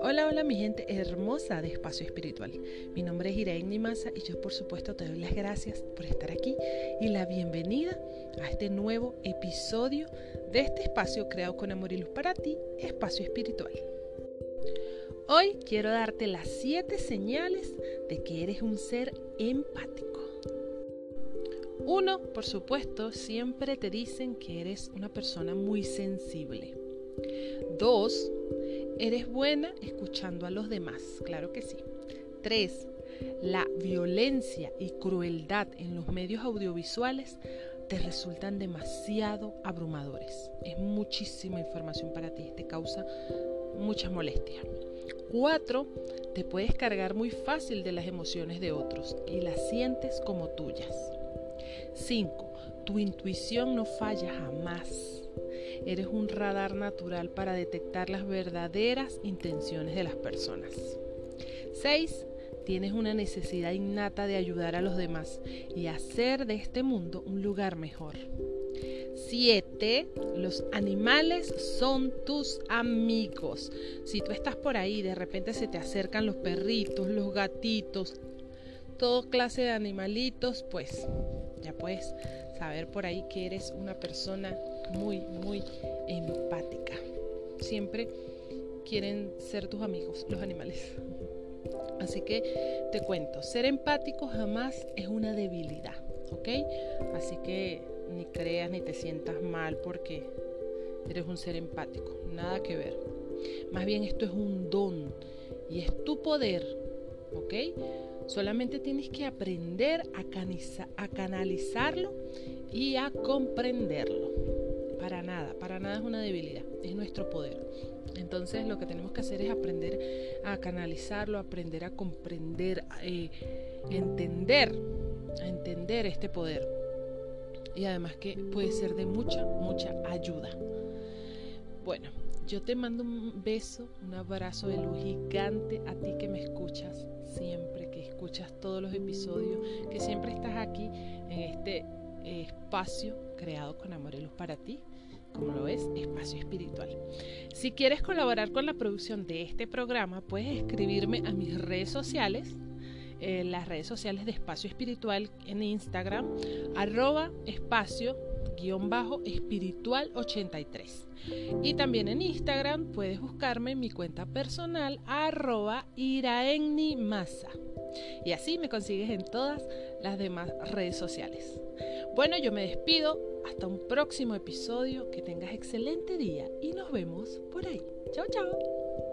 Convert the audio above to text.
Hola, hola mi gente hermosa de Espacio Espiritual. Mi nombre es Irene Maza y yo por supuesto te doy las gracias por estar aquí y la bienvenida a este nuevo episodio de este espacio creado con amor y luz para ti, Espacio Espiritual. Hoy quiero darte las siete señales de que eres un ser empático. Uno, por supuesto, siempre te dicen que eres una persona muy sensible. Dos, Eres buena escuchando a los demás, claro que sí. 3. La violencia y crueldad en los medios audiovisuales te resultan demasiado abrumadores. Es muchísima información para ti, te causa muchas molestias. 4. Te puedes cargar muy fácil de las emociones de otros y las sientes como tuyas. 5. Tu intuición no falla jamás. Eres un radar natural para detectar las verdaderas intenciones de las personas. 6. Tienes una necesidad innata de ayudar a los demás y hacer de este mundo un lugar mejor. 7. Los animales son tus amigos. Si tú estás por ahí, de repente se te acercan los perritos, los gatitos, toda clase de animalitos, pues ya puedes saber por ahí que eres una persona muy, muy empática. Siempre quieren ser tus amigos, los animales. Así que te cuento, ser empático jamás es una debilidad, ¿ok? Así que ni creas ni te sientas mal porque eres un ser empático, nada que ver. Más bien esto es un don y es tu poder, ¿ok? Solamente tienes que aprender a, canalizarlo y a comprenderlo. Para nada, para nada es una debilidad, es nuestro poder. Entonces lo que tenemos que hacer es aprender a canalizarlo, aprender a comprender, eh, entender, a entender este poder. Y además que puede ser de mucha, mucha ayuda. Bueno, yo te mando un beso, un abrazo de luz gigante a ti que me escuchas siempre, que escuchas todos los episodios, que siempre estás aquí en este espacio creado con amor y luz para ti como lo es, espacio espiritual. Si quieres colaborar con la producción de este programa, puedes escribirme a mis redes sociales, eh, las redes sociales de espacio espiritual en Instagram, arroba espacio guion bajo espiritual 83. Y también en Instagram puedes buscarme en mi cuenta personal arroba iraennimasa. Y así me consigues en todas las demás redes sociales. Bueno, yo me despido. Hasta un próximo episodio. Que tengas excelente día y nos vemos por ahí. Chao, chao.